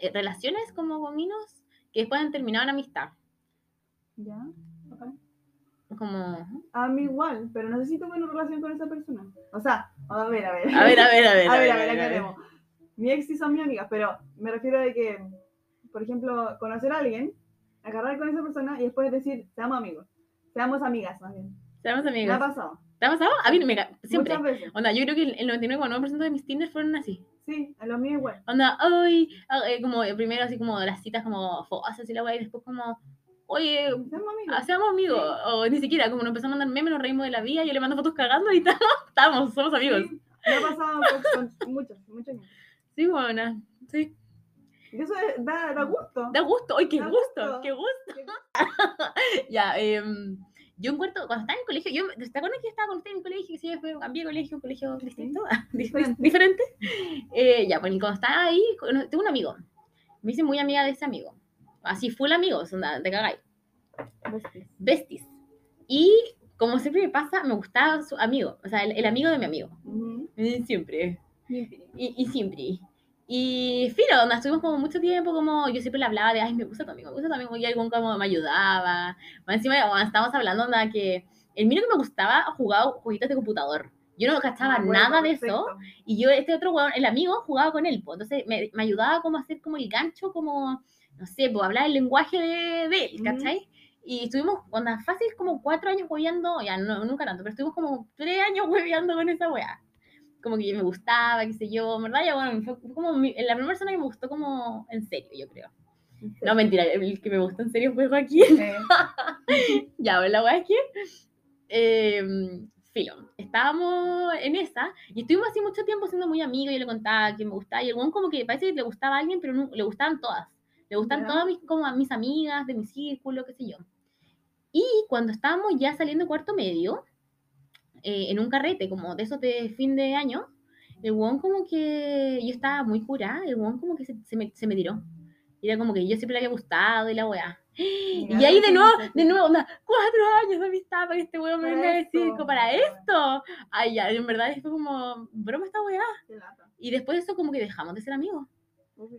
eh, relaciones como con minos que después han terminado en amistad, Ya. como, A mí igual, pero no sé si tuve una relación con esa persona. O sea, a ver, a ver. a ver, a ver, a ver, A ver, a ver, aclaremos. Mi ex sí son mis amigas, pero me refiero de que, por ejemplo, conocer a alguien, agarrar con esa persona y después decir, seamos amigos. Seamos amigas, más bien. Seamos Me ha amigas. pasado. ¿Te ha pasado? A mí me siempre. Muchas veces. Onda, yo creo que el 99,9% de mis Tinder fueron así. Sí, a los míos igual. Onda, ay, ah, eh, como eh, primero así como las citas como fosas y la weá, y después como, oye, Seamos amigos. hacemos amigos. O ni siquiera, como nos empezamos a mandar memes, nos reímos de la vida, yo le mando fotos cagando y estamos, estamos, somos amigos. Sí, me ha pasado con, con muchos, muchos niños. Sí, buena. Sí. Y eso es- da, da gusto. Da gusto. ¡Ay, qué gusto! gusto. ¡Qué gusto! ya, em, yo encuentro, cuando estaba en el colegio, yo, ¿te acuerdas que estaba con usted en el colegio? Que sí, después cambié de colegio, un colegio distinto, Diferente. diferente. Eh, ya, pues cuando estaba ahí, tengo un amigo. Me hice muy amiga de ese amigo. Así, full amigos, onda, te cagáis. Besties. Besties. Y como siempre me pasa, me gustaba su amigo, o sea, el, el amigo de mi amigo. Ujú. Eh, Siempre. Y, y siempre. Y filo, onda, estuvimos como mucho tiempo, como yo siempre le hablaba de, ay, me gusta amigo, me gusta amigo, y algún como me ayudaba. Más encima, estábamos hablando, onda, que el mío que me gustaba jugaba jueguitos de computador. Yo no cachaba Me acuerdo, nada de eso. Y yo, este otro weón, el amigo, jugaba con él, pues. Entonces me, me ayudaba como a hacer como el gancho, como, no sé, pues hablar el lenguaje de, de él. ¿cachai? Y estuvimos, onda, fácil como cuatro años hueveando, ya no, nunca tanto, pero estuvimos como tres años hueveando con esa weá. Como que me gustaba, qué sé yo, en ¿verdad? Ya bueno, fue, como mi- la primera persona que me gustó como en serio, yo creo. No, mentira, el que me gustó en serio fue Joaquín. Eh, Ya, es que, eh, filo, estábamos en esa y estuvimos así mucho tiempo siendo muy amigos. Yo le contaba que me gustaba y el weón como que parece que le gustaba a alguien, pero no, le gustaban todas. Le gustan todas mis, como a mis amigas de mi círculo, qué sé yo. Y cuando estábamos ya saliendo cuarto medio, eh, en un carrete como de esos de fin de año, el weón como que yo estaba muy curada, el weón como que se, se me, se me tiró. Y era como que yo siempre le había gustado y la weá. Y ahí de nuevo, de nuevo, onda, cuatro años de amistad para que este weón me venga a decir, para esto. Ay, ya, en verdad fue como, broma esta weá. Y después de eso como que dejamos de ser amigos.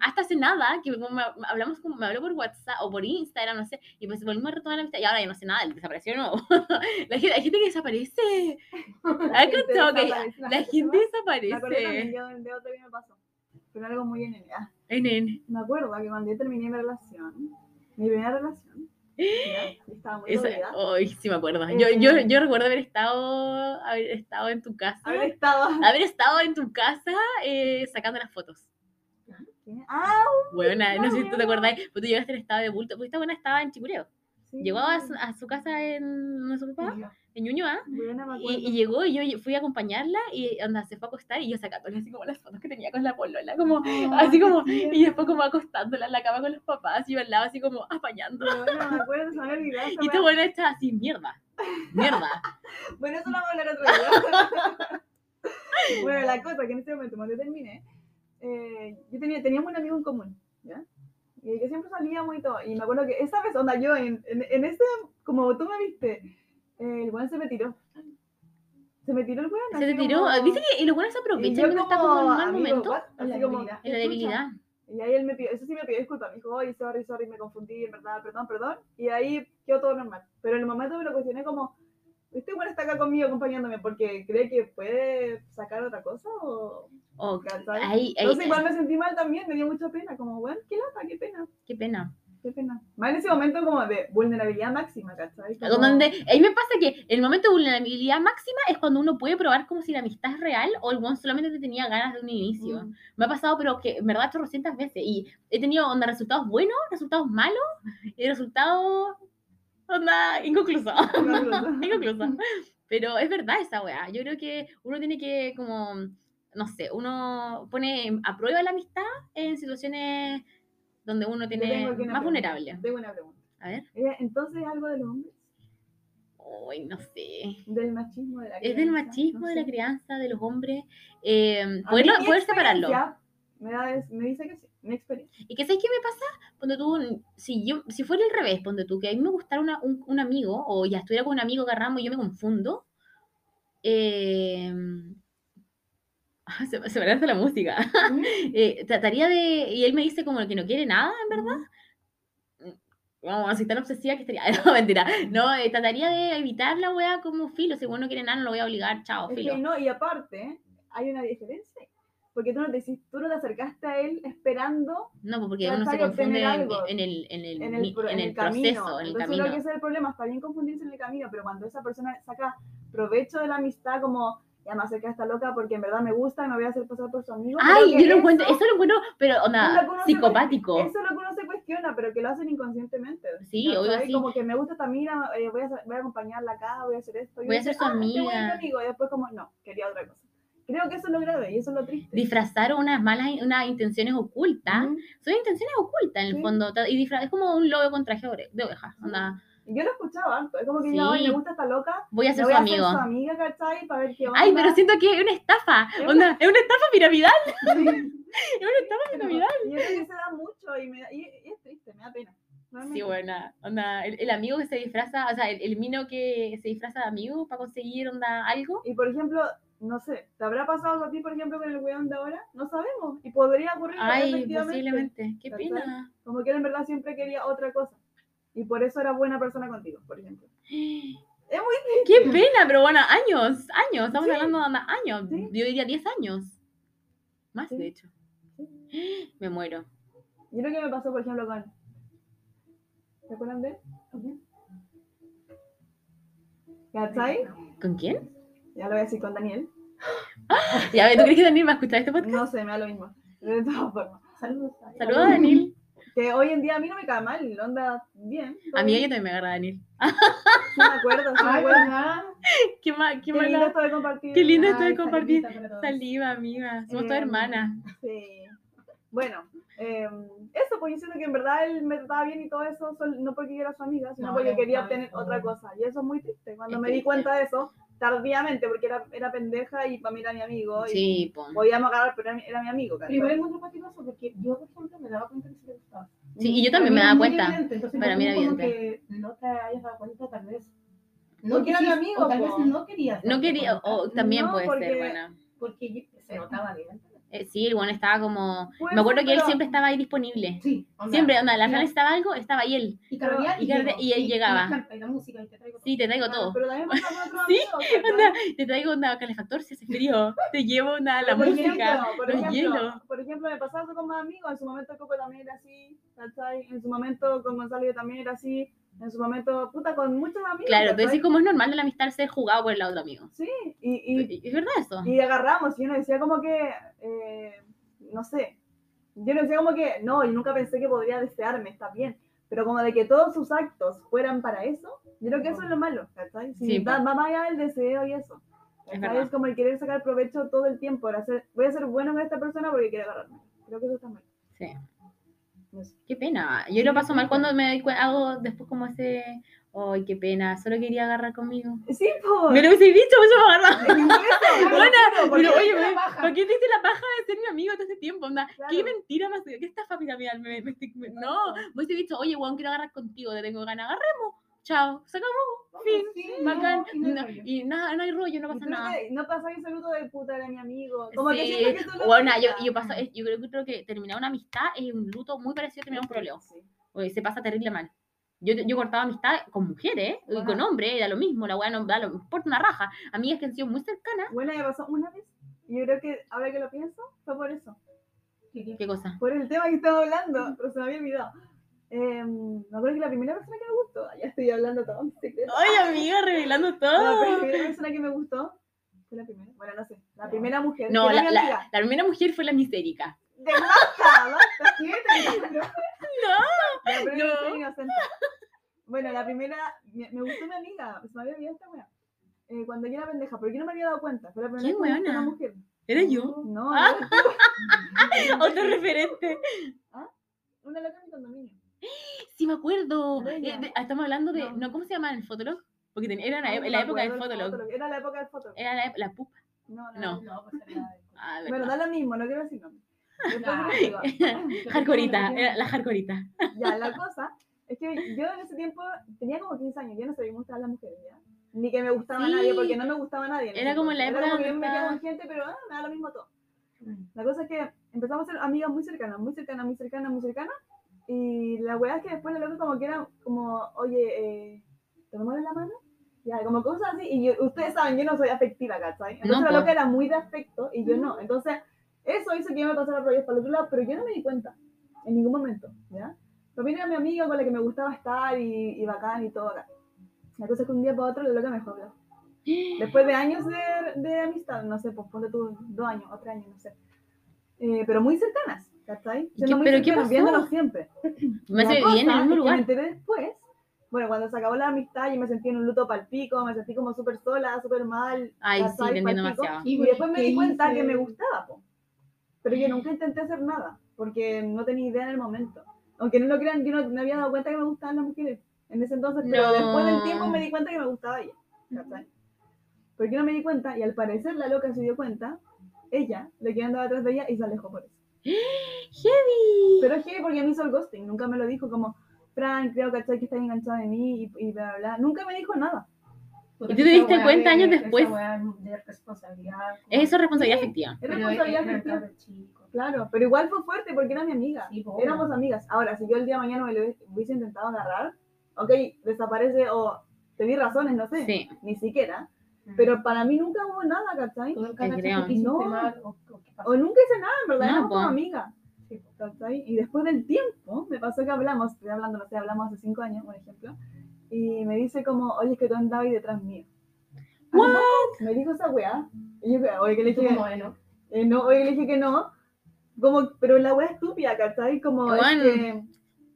Hasta hace nada, que como me, hablamos como, me habló por WhatsApp o por Instagram, no sé, y pues volvimos a retomar la amistad, y ahora ya no sé nada, él desapareció de nuevo. la gente, hay gente que desaparece. La ¿Has gente desaparece, la gente desaparece? de, de otro que me pasó. Pero algo muy en ah, En el- Me acuerdo que cuando yo terminé mi relación, mi primera relación, estaba muy esa-. Ay, sí me acuerdo. Eh, Yo, yo, yo recuerdo haber estado, haber estado en tu casa. Haber estado. haber estado en tu casa eh, sacando las fotos. Ah, Bueno, no sé si tú te acordáis, pero tú llegaste en estado de bulto. Porque esta buena estaba en Chicureo. sí. Llegó a su, a su casa en, ¿no su papá? en Ñuñoa. Y, llegó y yo fui a acompañarla y anda, se fue a acostar y yo sacándole así como las fotos que tenía con la polola, como, así como, y después como acostándola en la cama con los papás y yo al lado así como apañando. Bueno, me acuerdo, Y esta buena está así, mierda, mierda. Bueno, eso lo vamos a hablar otro día. bueno, la cosa que en ese momento, cuando terminé, eh, yo tenía, teníamos un amigo en común, ¿ya? Y que siempre salíamos y todo. Y me acuerdo que esa vez, onda, yo en, en, en ese, como tú me viste, el weón se me tiró. Se me tiró el weón. Se te tiró, como- ¿viste que los buenos se y aprovechan cuando está como en un mal amigo, momento? what? La como, debilidad. En la debilidad. Y ahí él me pidió, eso sí me pidió disculpas, me dijo, oye, sorry, sorry, me confundí, en verdad, perdón, perdón. Y ahí quedó todo normal. Pero en el momento me lo cuestioné como, este bueno está acá conmigo acompañándome porque cree que puede sacar otra cosa o... Oh, ahí, ahí, Entonces igual me sentí mal también, me dio mucha pena, como, bueno, qué lata, qué pena, qué pena. qué pena. Más en ese momento como de vulnerabilidad máxima, ¿cachai? Como- Donde, ahí me pasa que el momento de vulnerabilidad máxima es cuando uno puede probar como si la amistad es real o el one solamente te tenía ganas de un inicio. Mm. Me ha pasado, pero que en verdad 800 veces. Y he tenido onda, resultados buenos, resultados malos y resultados onda. Inconclusos. Inconclusos. Pero es verdad esa weá. Yo creo que uno tiene que, como, no sé, uno pone a prueba la amistad en situaciones donde uno tiene más pregunta, vulnerable. Tengo una pregunta. A ver. Entonces, ¿algo de los hombres? Uy, no sé. Del machismo de la Es del crianza, machismo, no de la crianza, de los hombres. Eh, mi poder separarlo. Me, da, me dice que sí, mi experiencia. Y que sabes qué me pasa, cuando tú, si yo, si fuera al revés, ponte tú, que a mí me gustara una- un, un amigo, o ya estuviera con un amigo que agarramos y yo me confundo, eh, se, se me lanza la música. Eh, trataría de, y él me dice como que no quiere nada, en verdad. Vamos, así tan obsesiva que estaría, no, mentira. No, eh, trataría de evitar la wea como filo, si vos no quiere nada, no lo voy a obligar, chao, Es filo. que no, y aparte, hay una diferencia. Porque tú no te, tú no te acercaste a él esperando No, pues porque uno se confunde en, algo en el, en el, en el, en camino. proceso, en el Entonces camino. creo que ese es el problema, está bien confundirse en el camino, pero cuando esa persona saca provecho de la amistad como, ya me acerqué a esta loca porque en verdad me gusta y me voy a hacer pasar por su amigo. Ay, yo lo eso- encuentro, eso lo encuentro, pero es onda, lo psicopático. Eso es lo que uno se cuestiona, pero que lo hacen inconscientemente. Sí, ¿cachai? obvio, sí. Como que me gusta esta mina, eh, voy, a, voy a acompañarla acá, voy a hacer esto. Voy a ser su "Ah, amiga". amigo", Y después como, no, quería otra cosa. Creo que eso es lo grave y eso es lo triste. Disfrazar unas malas, unas intenciones ocultas. Ujú. Son intenciones ocultas en el Sí. fondo. Y disfra- es como un lobo con traje de oveja. Onda, Yo lo escuchaba harto. Es como que Sí. "Ay, me gusta esta loca. Voy a ser voy su a amigo. hacer su amiga, ¿cachai? Para ver qué onda. Ay, pero siento que es una estafa. Es Onda, es una estafa piramidal. Sí. Es una estafa piramidal. Y creo que se da mucho y, me da- y, y es triste, me da pena. Sí, buena. Onda, el, el amigo que se disfraza, o sea, el, el mino que se disfraza de amigo para conseguir onda algo. Y por ejemplo, no sé, ¿te habrá pasado a ti, por ejemplo, con el weón de ahora? No sabemos. Y podría ocurrir Ay, posiblemente. Qué pena. Como que él en verdad siempre quería otra cosa. Y por eso era buena persona contigo, por ejemplo. Es muy Qué pena, pero bueno, años, años. Estamos Sí. hablando de onda, años. Sí. Yo diría 10 años. Más, Sí. de hecho. Me muero. Yo creo que me pasó, por ejemplo, con. ¿Se acuerdan de él? ¿Cachai? ¿Con quién? Ya lo voy a decir con Daniel. Ya, ¿tú crees que Daniel va a escuchar este podcast? No sé, me da lo mismo. De todas formas. Saludos. Saludos a Daniel. Que hoy en día a mí no me cae mal, onda bien. A mí bien. ella también me agarra Daniel. Sí me acuerdo, sí me Ay, acuerdo. ¿verdad? Qué, ma- qué Qué lindo esto de compartir. Qué lindo esto de compartir. Saliva, amiga. Somos todas Eh, hermanas. Sí. Bueno, eh, eso, pues yo siento que en verdad él me trataba bien y todo eso, no porque yo era su amiga, sino No, porque quería obtener otra cosa. Y eso es muy triste. Cuando Es me di cuenta de eso, tardíamente, porque era, era pendeja y para mí era mi amigo. Y Sí, po. podíamos agarrar, pero era mi, era mi amigo. ¿cachai? Primero encuentro fastidioso porque yo, por ejemplo, me daba cuenta que se le gustaba. Sí, y yo también me daba cuenta. entonces Para mí era evidente. que no te hayas dado cuenta, tal vez. No Porque era mi amigo, o tal vez no querías. No quería, o también No, puede porque- ser, buena. Porque se notaba bien. Eh, sí, el bueno estaba como. Puede Me acuerdo que él pero- siempre estaba ahí disponible. Sí, onda, Siempre, onda, la Fran necesitaba algo, estaba ahí él. Y carretear y y, y él sí, llegaba. Y la carta y la música y te traigo Sí, te traigo Claro, todo. Pero también otros Sí. Onda, te traigo onda calefactor si hace frío. Te llevo onda, la por música. ejemplo, por, los ejemplo, hielos. por ejemplo, me pasaba eso con más amigos. En su momento Coco también era así. En su momento con Gonzalo también era así. En su momento, puta, con muchos amigos. Claro, ¿cachai? decís como es normal de la amistad ser jugado por el otro amigo. Sí, y, y, Es verdad eso. y agarramos. Y uno decía como que, eh, no sé. Yo no decía como que, no, y nunca pensé que podría desearme, está bien. Pero como de que todos sus actos fueran para eso, yo creo que eso es lo malo, ¿cachai? Si Sí, va, va más allá del deseo y eso. Es. Es como el querer sacar provecho todo el tiempo. hacer, voy a ser bueno con esta persona porque quiere agarrarme. Creo que eso está mal. Sí. Qué pena. Yo lo paso mal cuando me hago después como ese. Ay, qué pena. Solo quería agarrar conmigo. Sí, pues. Me lo hubiese dicho, pues me agarraba. Buena, Pero oye, me-. ¿para qué te hice la paja de ser mi amigo todo este tiempo? Onda, Claro. ¿Qué mentira más? ¿Qué estafa piramidal? Me, me me- no, te he dicho, oye, Juan, quiero agarrar contigo, te tengo ganas. Agarremos. Chao. Se acabó. Fin. Sí, Bacán. no, y no y nada, no hay rollo, no pasa Creo nada. que no pasa ese luto de puta era mi amigo. Como que Sí, siento que eso no bueno, yo, yo, paso, yo creo, que- creo que terminar una amistad es un luto muy parecido a terminar un problema. Sí. Porque se pasa terrible mal. Yo, yo cortaba amistad con mujeres y con hombres, da lo mismo, la weá no da lo, importa una raja. Amigas que han sido muy cercanas. Bueno, me pasó una vez. Y yo creo que ahora que lo pienso, fue por eso. ¿Qué- qué? ¿Qué cosa? Por el tema que estaba hablando, pero se me había olvidado. Eh, me acuerdo que la primera persona que me gustó, ya estoy hablando todo secreto. Ay, amiga, revelando La todo. primera persona que me gustó fue la primera. Bueno, no sé. La primera mujer. No, la, la, la primera mujer fue la misérica. De basta, basta. ¿Te- te- La primera No. inocente. Bueno, la primera, me, me gustó mi amiga, se me había olvidado esta wea. Eh, cuando yo era pendeja, pero yo no me había dado cuenta. Fue la primera ¿Qué vez que una mujer. ¿Era yo? No, Ah. no, Otro referente. una loca en mi condominio. Sí, me acuerdo. Eh, de- estamos hablando de. No. No, ¿cómo se llama el Fotolog? Porque ten- era la, no la me época del acuerdo Fotolog. Fotolog. Era la época del Fotolog. Era la, la pupa. No, no. No. No, pues era- Ah, Bueno, da verdad. lo mismo, no quiero decir nombre. Después Ah. te digo. Hardcoreita, era la hardcoreita. Ya, la cosa es que yo en ese tiempo tenía como 15 años, yo no sabía mostrar a las mujeres, ¿ya? Ni que me gustaba Sí. nadie, porque no me gustaba nadie. en Era ese como la entonces. época Era como que yo me donde estaba- con gente, pero ah, me da lo mismo todo. La cosa es que empezamos a ser amigas muy cercanas, muy cercanas, muy cercanas, muy cercanas. Y la weá es que después la loca como que era como, oye, eh, ¿te mueves la mano? Ya, como cosas así. Y yo- ustedes saben, yo no soy afectiva, ¿cachai? Entonces No, la loca era muy de afecto y yo no. Entonces, eso hizo que yo me pasara rollos para el otro lado, pero yo no me di cuenta en ningún momento, ¿ya? Mí era mi amiga con la que me gustaba estar y, y bacán y todo acá. La cosa es que un día para otro la loca me hablar. Después de años de, de amistad, no sé, pues ponte tú dos años o tres años, no sé. Eh, pero muy cercanas, ¿cachai? ¿Y Siendo qué- muy pero qué? Viéndonos siempre. Me hace bien en el mismo lugar. Me enteré después. Bueno, cuando se acabó la amistad, yo me sentí en un luto palpico, me sentí como súper sola, súper mal. Ay, sí, te entiendo Palpico. demasiado. Y después me ¿Qué di cuenta que me gustaba, po. Pero yo nunca intenté hacer nada, porque no tenía idea en el momento. Aunque no lo crean, yo no me había dado cuenta que me gustaban las mujeres. en ese entonces, pero después del tiempo me di cuenta que me gustaba ella. ¿cachai? ¿Por qué no me di cuenta? Y al parecer la loca se dio cuenta, ella, de que andaba detrás de ella y se alejó por eso. Heavy. Pero es que porque me hizo el ghosting, nunca me lo dijo como, Frank, creo que estás enganchada de mí y, y bla, bla, bla. Nunca me dijo nada. ¿Y tú te diste cuenta de- años después? de responsabilidad. Es eso responsabilidad Sí. afectiva. Es responsabilidad afectiva. Claro, pero igual fue fuerte porque era mi amiga. Sí. Éramos amigas. Ahora, si yo el día de mañana me lo hubiese intentado agarrar, ok, desaparece o te di razones, no sé, Sí. ni siquiera. Pero para mí nunca hubo nada, ¿cachai? Tú nunca que No. mal o, nunca hice nada, en verdad, No, como. Sí, po. ¿cachai? Y después del tiempo, me pasó que hablamos, estoy hablando, no sé, hablamos hace cinco años, por ejemplo, y me dice como, oye, es que tú andabas ahí detrás mío. What? Me dijo esa weá. Y yo, oye, que le dije, como, bueno, eh, no, oye, le dije que no. Como, pero la weá estúpida, ¿cachai? Como, Bueno, que-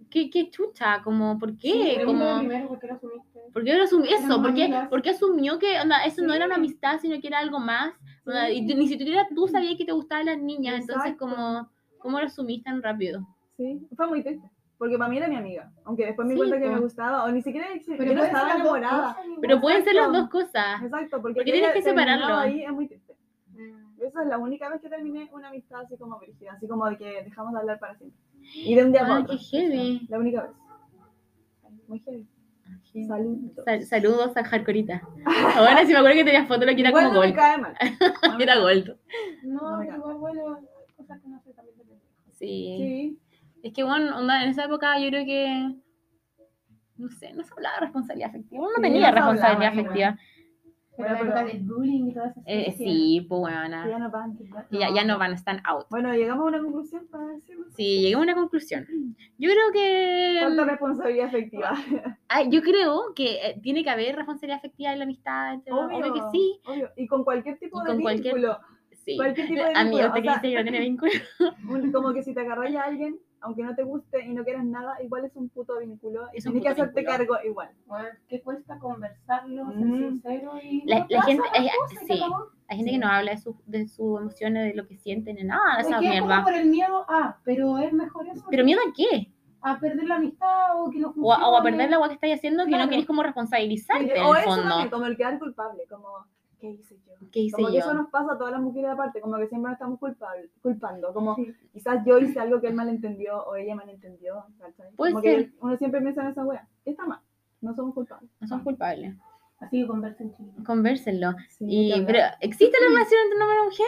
¿Qué, qué chucha? Como, ¿por qué? sí, como, primero por qué lo asumiste. ¿Por qué asumió eso? ¿Por qué, por qué asumió que onda, eso no era una amistad, sino que era algo más? Onda, y ni siquiera tú sabías que te gustaban las niñas, entonces, Exacto. como, ¿cómo lo asumiste tan rápido? Sí, fue muy triste. Porque para mí era mi amiga. Aunque después me di Sí, cuenta que po. me gustaba. O ni siquiera yo pueden ser estaba enamorada. cosas. Pero pueden ser las dos cosas. Exacto, porque, Porque que tienes que separarlo. ahí es muy triste. Mm. Esa es la única vez que terminé una amistad así como brígida, así como de que dejamos de hablar para siempre. Y de un día para Ah, otro. qué heavy. La única vez. Muy heavy. Saludos. Sal- saludos a Hardcoreita. Ahora sí me acuerdo que tenías foto lo que era Igual como no me Gold. cae mal. No me Era cae mal. Gold. No, No igual, bueno, hay cosas que no sé también. Sí. Sí. Es que bueno, onda, en esa época yo creo que. No sé, no se hablaba de responsabilidad afectiva. Uno no Sí, tenía no responsabilidad hablaba, afectiva. Pero Bueno, la del bullying y todas esas Eh, cosas sí, pues bueno. Ya no van, ya- Ya, ya no van, están out. Bueno, llegamos a una conclusión para decirlo. Sí, llegué a una conclusión. Yo creo que. Falta responsabilidad afectiva. Ah, yo creo que eh, tiene que haber responsabilidad afectiva en la amistad. entre- Obvio, que sí. Obvio. Y con cualquier tipo de con cualquier- vínculo. sí. Cualquier tipo de Amigo, vínculo. ¿usted o sea, que no tiene vínculo? como que si te agarras a alguien, aunque no te guste y no quieras nada, igual es un puto vínculo. Y tienes que hacerte vínculo. cargo igual. ¿Qué cuesta conversarlo, ser Mm. sincero y La- no la pasa gente- sí. Hay gente que no habla de, su- de sus emociones, de lo que sienten, de nada de Es esa mierda. por el miedo a, pero es mejor eso. ¿Pero miedo a qué? A perder la amistad o que no O a, o a perder la agua que estáis haciendo que no Claro. querés como responsabilizarte en o el eso fondo. también, como el quedar culpable, como, ¿qué hice yo? ¿Qué hice Como que eso nos pasa a todas las mujeres aparte, como que siempre nos estamos culpable, culpando, como Sí. quizás yo hice algo que él malentendió o ella malentendió. Puede como ser. que uno siempre piensa en esa wea, está mal, no somos culpables. No son culpables. Así que conversen chicos. Convérsenlo. Sí, Y, pero. ¿existe la relación entre un hombre y una mujer?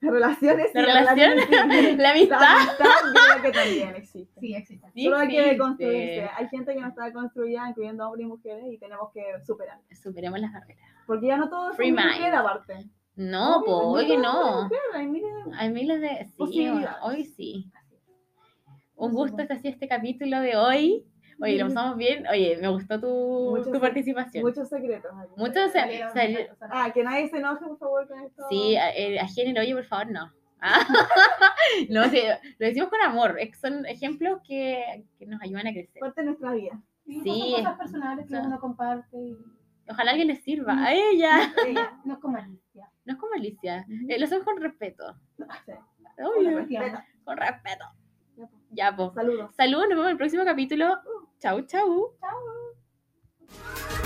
relaciones, ¿La relación? ¿La La amistad? amistad yo creo que también existe. Sí, existe. Solo hay que construirse. Hay gente que no está construida, incluyendo hombres y mujeres, y tenemos que superar. Superemos las barreras. Porque ya no todo es Free y mind. mujer aparte. No, po, Obvio, oye, todo es no. hay miles de- Hay miles de... Sí, hoy sí. Un gusto po. este este capítulo de hoy. Oye, lo pasamos bien. Oye, me gustó tu, Muchos tu participación. Muchos secretos. aquí. Muchos se- Salieron salió- muchas cosas. Ah, que nadie se enoje, por favor, con esto. Sí, a, eh, a género, oye, por favor, no. Ah, no, sí, lo decimos con amor. es que Son ejemplos que, que nos ayudan a crecer. Parte de nuestra vida. Sí, Sí. son cosas personales que uno comparte y Ojalá alguien le sirva. A ella. No, es con malicia. No es con malicia. Eh, lo hacemos con respeto. Sí. Con respeto. Con respeto. Pues. Ya, pues. Saludos. Saludos, nos vemos en el próximo capítulo. Uh. Chau, chau. Chau.